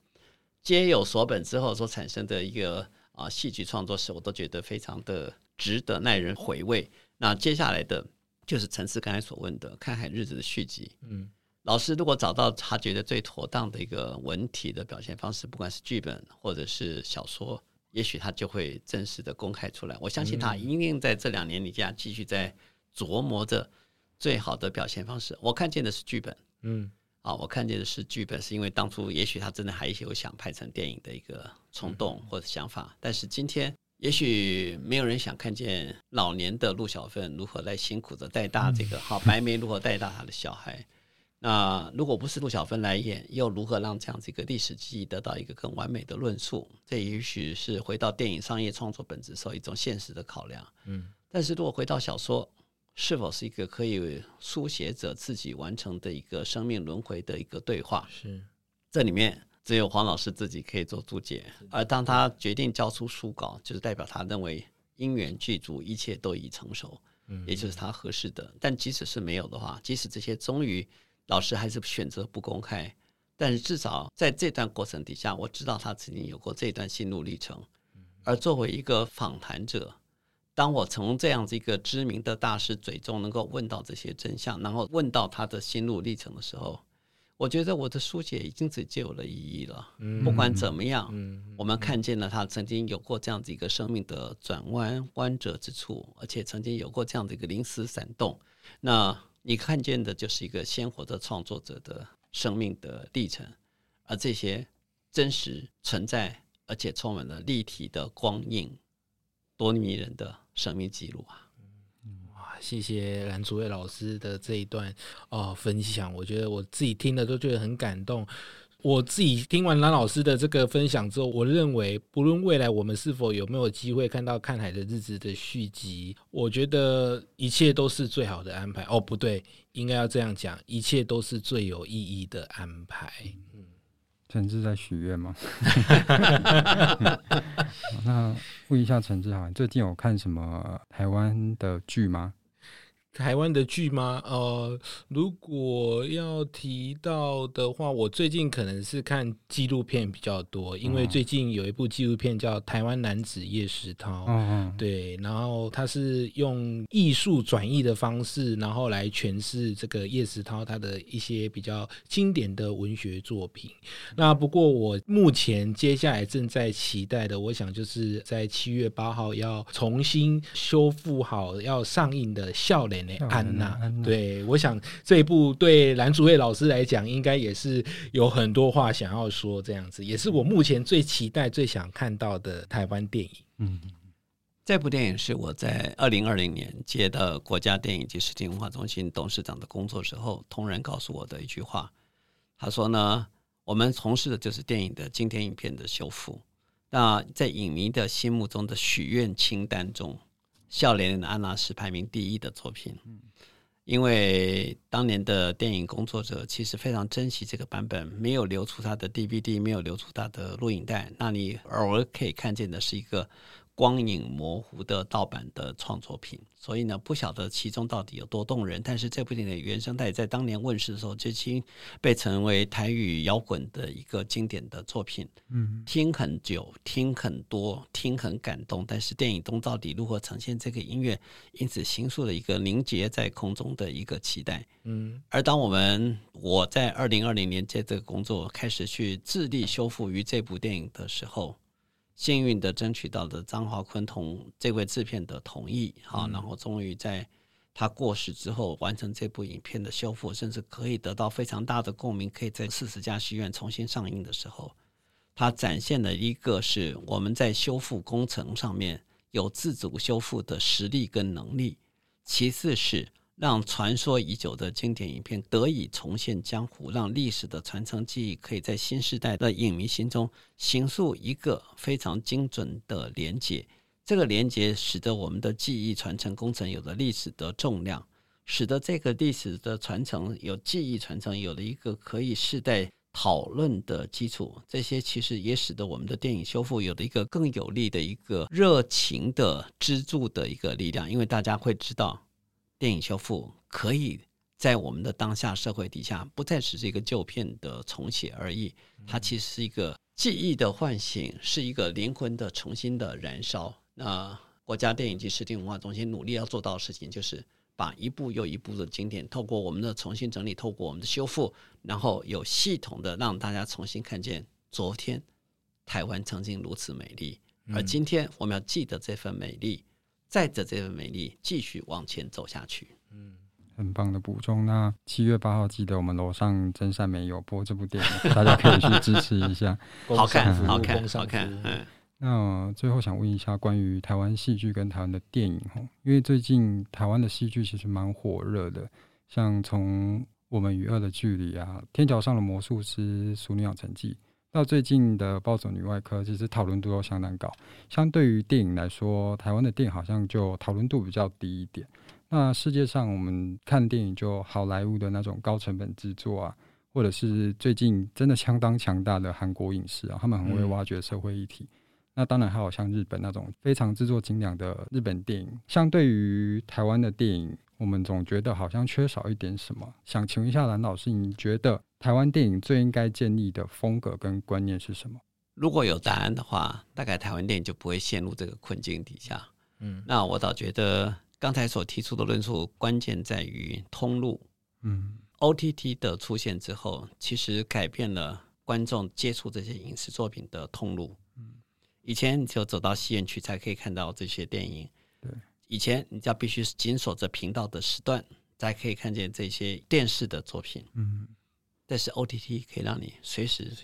皆有所本之后所产生的一个啊戏剧创作史，我都觉得非常的。值得耐人回味。那接下来的就是陈思刚才所问的《看海日子》的续集。嗯，老师如果找到他觉得最妥当的一个文体的表现方式，不管是剧本或者是小说，也许他就会正式的公开出来。我相信他一定在这两年里边继续在琢磨着最好的表现方式。我看见的是剧本，嗯，啊，我看见的是剧本，是因为当初也许他真的还有想拍成电影的一个冲动或者想法，但是今天。也许没有人想看见老年的陆小凤如何来辛苦的带大这个好白眉如何带大他的小孩。那如果不是陆小芬来演，又如何让这样子一个历史记忆得到一个更完美的论述？这也许是回到电影商业创作本质时候一种现实的考量。嗯，但是如果回到小说，是否是一个可以书写者自己完成的一个生命轮回的一个对话？是这里面。只有黄老师自己可以做注解，而当他决定交出书稿，就是代表他认为因缘具足，一切都已成熟，也就是他合适的。但即使是没有的话，即使这些终于老师还是选择不公开，但是至少在这段过程底下，我知道他曾经有过这段心路历程。而作为一个访谈者，当我从这样子一个知名的大师嘴中能够问到这些真相，然后问到他的心路历程的时候。我觉得我的书写已经只具有了意义了。不管怎么样，我们看见了他曾经有过这样子一个生命的转弯弯折之处，而且曾经有过这样的一个临时闪动。那你看见的就是一个鲜活的创作者的生命的历程，而这些真实存在，而且充满了立体的光影，多迷人的生命记录啊！谢谢蓝祖蔚老师的这一段哦分享，我觉得我自己听了都觉得很感动。我自己听完蓝老师的这个分享之后，我认为不论未来我们是否有没有机会看到《看海的日子》的续集，我觉得一切都是最好的安排。哦，不对，应该要这样讲，一切都是最有意义的安排。嗯，陈志在许愿吗？那问一下陈志，好，最近有看什么台湾的剧吗？台湾的剧吗？呃，如果要提到的话，我最近可能是看纪录片比较多，因为最近有一部纪录片叫《台湾男子叶石涛》，嗯，对，然后他是用艺术转译的方式，然后来诠释这个叶石涛他的一些比较经典的文学作品。那不过我目前接下来正在期待的，我想就是在七月八号要重新修复好要上映的《笑脸》。安娜，对，我想这一部对蓝祖蔚老师来讲，应该也是有很多话想要说。这样子，也是我目前最期待、最想看到的台湾电影。嗯，这部电影是我在二零二零年接到国家电影及视听文化中心董事长的工作时候，同仁告诉我的一句话。他说呢，我们从事的就是电影的经典影片的修复。那在影迷的心目中的许愿清单中。笑脸的安娜是排名第一的作品，因为当年的电影工作者其实非常珍惜这个版本，没有流出他的 DVD，没有流出他的录影带，那你偶尔可以看见的是一个。光影模糊的盗版的创作品，所以呢，不晓得其中到底有多动人。但是这部电影的原声带在当年问世的时候，就已经被称为台语摇滚的一个经典的作品。嗯，听很久，听很多，听很感动。但是电影中到底如何呈现这个音乐，因此形塑了一个凝结在空中的一个期待。嗯，而当我们我在二零二零年接这个工作，开始去致力修复于这部电影的时候。幸运的争取到了张华坤同这位制片的同意，好，然后终于在他过世之后完成这部影片的修复，甚至可以得到非常大的共鸣，可以在四十家戏院重新上映的时候，它展现了一个是我们在修复工程上面有自主修复的实力跟能力，其次是让传说已久的经典影片得以重现江湖，让历史的传承记忆可以在新时代的影迷心中形塑一个非常精准的连接。这个连接使得我们的记忆传承工程有了历史的重量，使得这个历史的传承有记忆传承有了一个可以世代。讨论的基础，这些其实也使得我们的电影修复有了一个更有力的一个热情的支柱的一个力量，因为大家会知道，电影修复可以在我们的当下社会底下，不再只是一个旧片的重写而已，它其实是一个记忆的唤醒，是一个灵魂的重新的燃烧。那国家电影及视听文化中心努力要做到的事情就是。把一部又一部的经典，透过我们的重新整理，透过我们的修复，然后有系统的让大家重新看见昨天台湾曾经如此美丽，而今天我们要记得这份美丽，载着这份美丽继续往前走下去。嗯，很棒的补充。那七月八号记得我们楼上真善美有播这部电影，大家可以去支持一下。好看，好看，好看。嗯。那最后想问一下，关于台湾戏剧跟台湾的电影哈，因为最近台湾的戏剧其实蛮火热的，像从《我们与恶的距离》啊，《天桥上的魔术师》《俗女养成记》，到最近的《暴走女外科》，其实讨论度都相当高。相对于电影来说，台湾的电影好像就讨论度比较低一点。那世界上我们看电影，就好莱坞的那种高成本制作啊，或者是最近真的相当强大的韩国影视啊，他们很会挖掘社会议题。那当然还有像日本那种非常制作精良的日本电影，相对于台湾的电影，我们总觉得好像缺少一点什么。想请问一下蓝老师，你觉得台湾电影最应该建立的风格跟观念是什么？如果有答案的话，大概台湾电影就不会陷入这个困境底下。嗯，那我倒觉得刚才所提出的论述，关键在于通路。嗯，OTT 的出现之后，其实改变了观众接触这些影视作品的通路。以前你就走到戏院去才可以看到这些电影。对，以前你就要必须紧守着频道的时段才可以看见这些电视的作品。嗯，但是 OTT 可以让你随时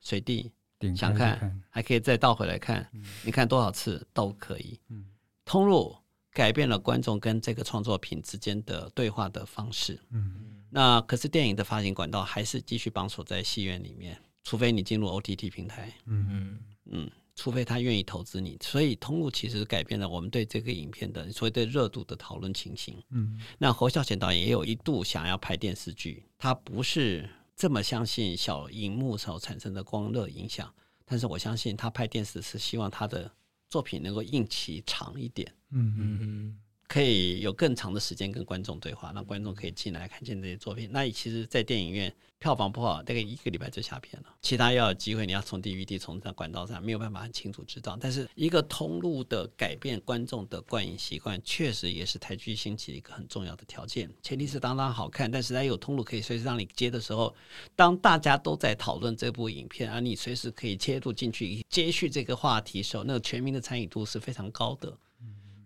随地想看，还可以再倒回来看，你看多少次都可以。嗯，通路改变了观众跟这个创作品之间的对话的方式。嗯，那可是电影的发行管道还是继续绑锁在戏院里面，除非你进入 OTT 平台。嗯嗯嗯。除非他愿意投资你，所以通路其实改变了我们对这个影片的所谓对热度的讨论情形。嗯，那侯孝贤导演也有一度想要拍电视剧，他不是这么相信小荧幕所产生的光热影响，但是我相信他拍电视是希望他的作品能够硬气长一点。嗯嗯嗯。可以有更长的时间跟观众对话，让观众可以进来看见这些作品。那其实，在电影院票房不好，大概一个礼拜就下片了。其他要有机会，你要从 DVD 从这管道上没有办法很清楚知道。但是，一个通路的改变观众的观影习惯，确实也是台剧兴起的一个很重要的条件。前提是当当好看，但是它有通路可以随时让你接的时候，当大家都在讨论这部影片，而你随时可以切入进去接续这个话题的时候，那个全民的参与度是非常高的。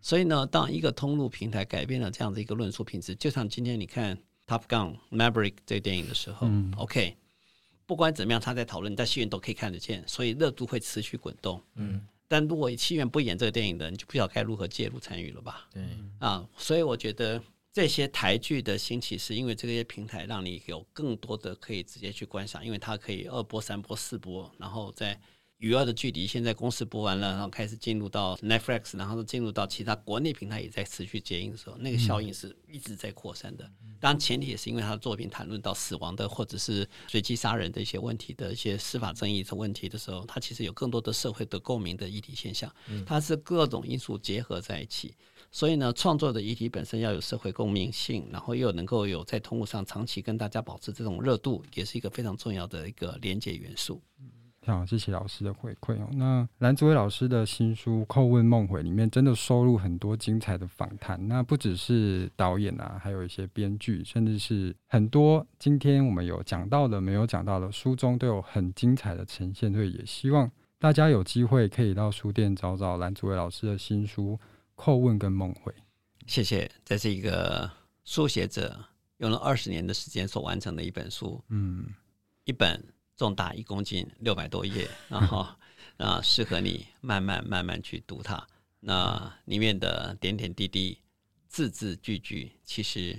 所以呢，当一个通路平台改变了这样的一个论述品质，就像今天你看《Top Gun Maverick》这个电影的时候，嗯，OK，不管怎么样，他在讨论，在戏院都可以看得见，所以热度会持续滚动。嗯，但如果戏院不演这个电影的，你就不晓得该如何介入参与了吧？对，啊，所以我觉得这些台剧的兴起，是因为这些平台让你有更多的可以直接去观赏，因为它可以二播、三播、四播，然后再。与恶的距离现在公司播完了，然后开始进入到 Netflix，然后进入到其他国内平台也在持续接应的时候，那个效应是一直在扩散的。当然，前提也是因为他的作品谈论到死亡的或者是随机杀人的一些问题的一些司法争议的问题的时候，它其实有更多的社会的共鸣的议题现象。它是各种因素结合在一起，所以呢，创作的议题本身要有社会共鸣性，然后又能够有在通路上长期跟大家保持这种热度，也是一个非常重要的一个连接元素。好，谢谢老师的回馈哦。那蓝祖蔚老师的新书《叩问梦回》里面真的收录很多精彩的访谈，那不只是导演啊，还有一些编剧，甚至是很多今天我们有讲到的、没有讲到的书中都有很精彩的呈现。所以也希望大家有机会可以到书店找找蓝祖蔚老师的新书《叩问》跟《梦回》。谢谢，这是一个书写者用了二十年的时间所完成的一本书，嗯，一本。重达一公斤，六百多页，然后啊，适合你慢慢慢慢去读它。那里面的点点滴滴、字字句句，其实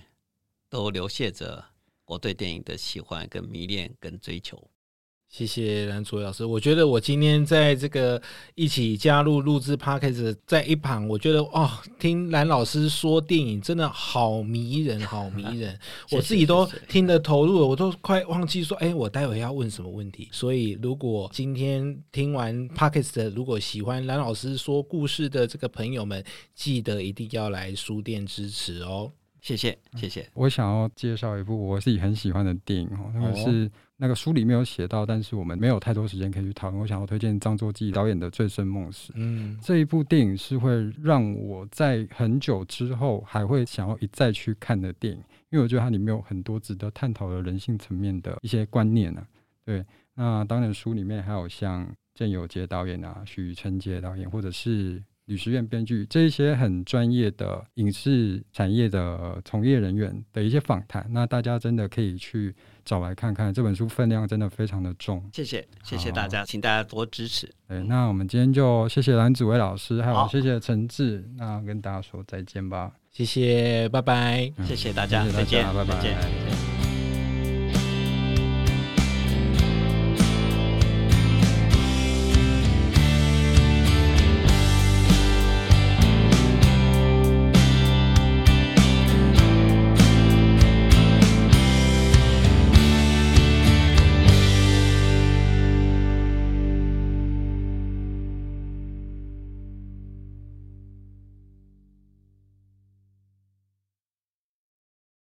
都流泻着我对电影的喜欢、跟迷恋、跟追求。谢谢蓝祖蔚老师，我觉得我今天在这个一起加入录制 Podcast 在一旁，我觉得哦，听蓝老师说电影真的好迷人，好迷人，我自己都听得投入了，我都快忘记说，哎，我待会要问什么问题。所以，如果今天听完 Podcast，如果喜欢蓝老师说故事的这个朋友们，记得一定要来书店支持哦。谢谢，谢谢。我想要介绍一部我自己很喜欢的电影哦，那个是那个书里没有写到，但是我们没有太多时间可以去讨论。我想要推荐张作骥导演的《醉生梦死》。嗯，这一部电影是会让我在很久之后还会想要一再去看的电影，因为我觉得它里面有很多值得探讨的人性层面的一些观念呢、啊。对，那当然书里面还有像郑有杰导演啊、许承杰导演，或者是。吕时苑编剧这一些很专业的影视产业的从业人员的一些访谈，那大家真的可以去找来看看。这本书分量真的非常的重。谢谢，谢谢大家，请大家多支持。对，那我们今天就谢谢蓝祖蔚老师，还有谢谢陈志，那跟大家说再见吧。谢谢，拜拜。谢谢大家，谢谢大家，再见，拜拜。再见。